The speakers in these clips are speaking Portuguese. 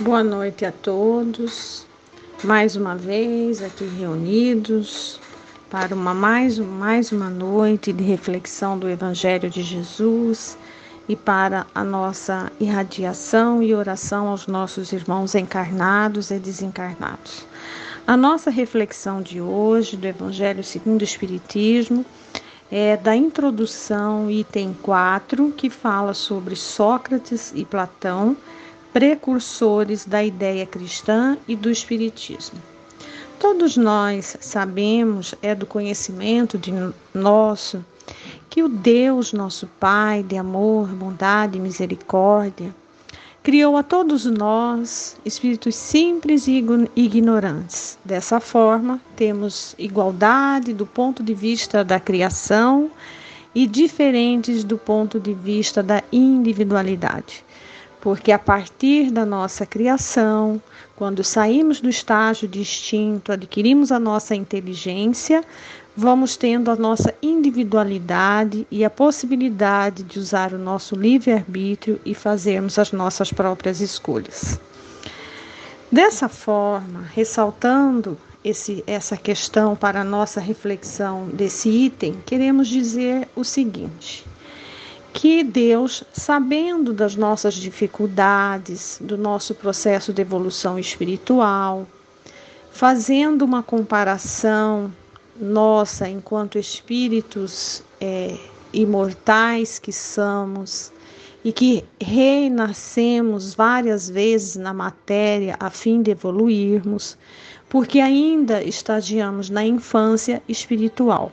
Boa noite a todos. Mais uma vez aqui reunidos para uma mais, mais uma noite de reflexão do Evangelho de Jesus e para a nossa irradiação e oração aos nossos irmãos encarnados e desencarnados. A nossa reflexão de hoje do Evangelho segundo o Espiritismo é da introdução, item 4, que fala sobre Sócrates e Platão, precursores da ideia cristã e do Espiritismo. Todos nós sabemos, é do conhecimento de nosso, que o Deus, nosso Pai de amor, bondade e misericórdia, criou a todos nós espíritos simples e ignorantes. Dessa forma, temos igualdade do ponto de vista da criação e diferentes do ponto de vista da individualidade. Porque a partir da nossa criação, quando saímos do estágio de instinto, adquirimos a nossa inteligência, vamos tendo a nossa individualidade e a possibilidade de usar o nosso livre-arbítrio e fazermos as nossas próprias escolhas. Dessa forma, ressaltando esse, essa questão para a nossa reflexão desse item, queremos dizer o seguinte: que Deus, sabendo das nossas dificuldades, do nosso processo de evolução espiritual, fazendo uma comparação nossa, enquanto espíritos é, imortais que somos e que renascemos várias vezes na matéria a fim de evoluirmos, porque ainda estagiamos na infância espiritual.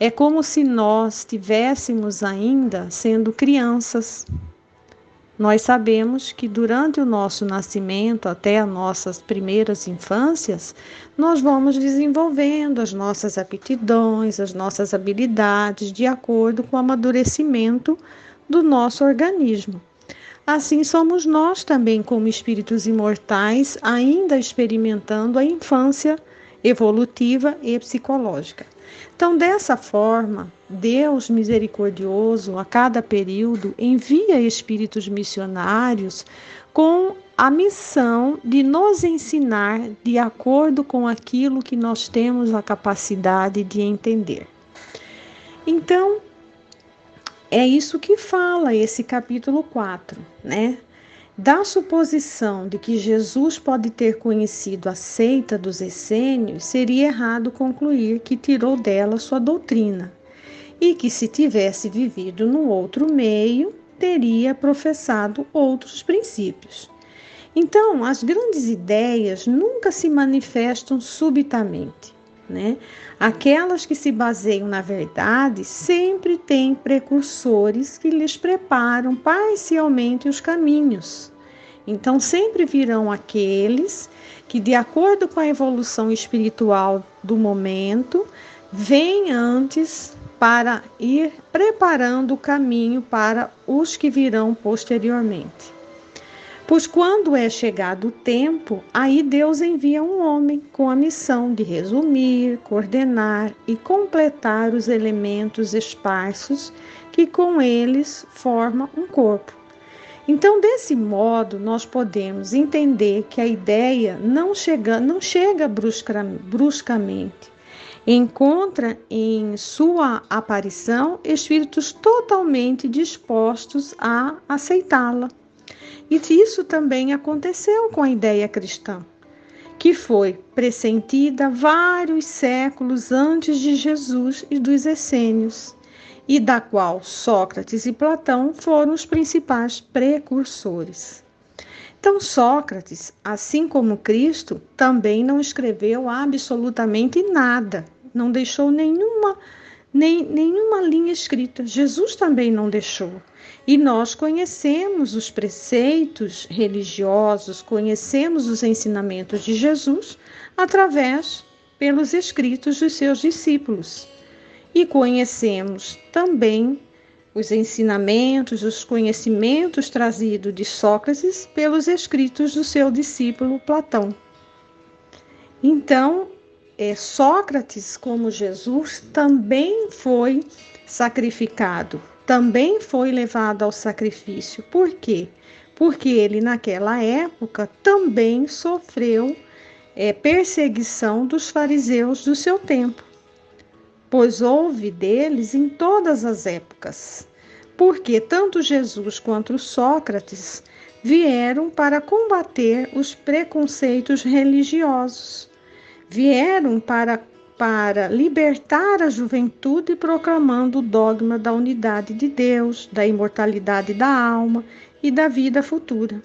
É como se nós estivéssemos ainda sendo crianças, nós sabemos que durante o nosso nascimento, até as nossas primeiras infâncias, nós vamos desenvolvendo as nossas aptidões, as nossas habilidades de acordo com o amadurecimento do nosso organismo. Assim somos nós também, como espíritos imortais, ainda experimentando a infância evolutiva e psicológica. Então, dessa forma, Deus misericordioso, a cada período, envia espíritos missionários com a missão de nos ensinar de acordo com aquilo que nós temos a capacidade de entender. Então, é isso que fala esse capítulo 4, né? Da suposição de que Jesus pode ter conhecido a seita dos essênios, seria errado concluir que tirou dela sua doutrina, e que se tivesse vivido no outro meio, teria professado outros princípios. Então, as grandes ideias nunca se manifestam subitamente. Né? Aquelas que se baseiam na verdade sempre têm precursores que lhes preparam parcialmente os caminhos. Então, sempre virão aqueles que, de acordo com a evolução espiritual do momento, vêm antes para ir preparando o caminho para os que virão posteriormente. Pois quando é chegado o tempo, aí Deus envia um homem com a missão de resumir, coordenar e completar os elementos esparsos que com eles formam um corpo. Então, desse modo, nós podemos entender que a ideia não chega, não chega brusca, bruscamente. Encontra em sua aparição espíritos totalmente dispostos a aceitá-la. E isso também aconteceu com a ideia cristã, que foi pressentida vários séculos antes de Jesus e dos essênios, e da qual Sócrates e Platão foram os principais precursores. Então, Sócrates, assim como Cristo, também não escreveu absolutamente nada, não deixou nenhuma, nem, nenhuma linha escrita. Jesus também não deixou. E nós conhecemos os preceitos religiosos, conhecemos os ensinamentos de Jesus através pelos escritos dos seus discípulos. E conhecemos também os ensinamentos, os conhecimentos trazidos de Sócrates pelos escritos do seu discípulo Platão. Então, é, Sócrates, como Jesus, também foi sacrificado também foi levado ao sacrifício. Por quê? porque ele, naquela época, também sofreu é, perseguição dos fariseus do seu tempo, pois houve deles em todas as épocas, porque tanto Jesus quanto Sócrates vieram para combater os preconceitos religiosos, vieram para, para libertar a juventude proclamando o dogma da unidade de Deus, da imortalidade da alma e da vida futura.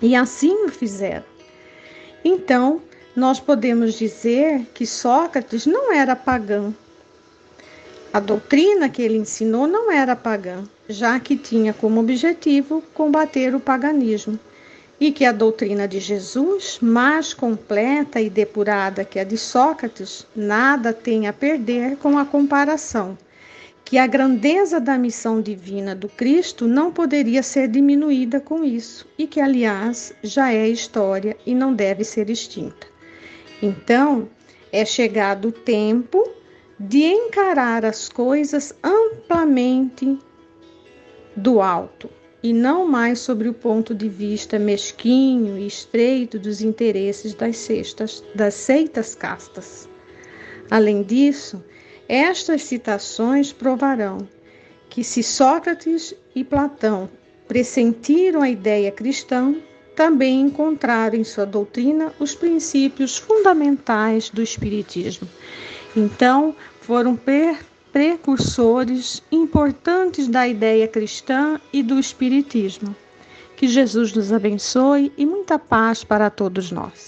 E assim o fizeram. Então, nós podemos dizer que Sócrates não era pagão. A doutrina que ele ensinou não era pagã, já que tinha como objetivo combater o paganismo, e que a doutrina de Jesus, mais completa e depurada que a de Sócrates, nada tem a perder com a comparação que a grandeza da missão divina do Cristo não poderia ser diminuída com isso, e que, aliás, já é história e não deve ser extinta. Então, é chegado o tempo de encarar as coisas amplamente do alto e não mais sobre o ponto de vista mesquinho e estreito dos interesses das, cestas, das seitas castas. Além disso, estas citações provarão que, se Sócrates e Platão pressentiram a ideia cristã, também encontraram em sua doutrina os princípios fundamentais do Espiritismo. Então, foram precursores importantes da ideia cristã e do Espiritismo. Que Jesus nos abençoe e muita paz para todos nós.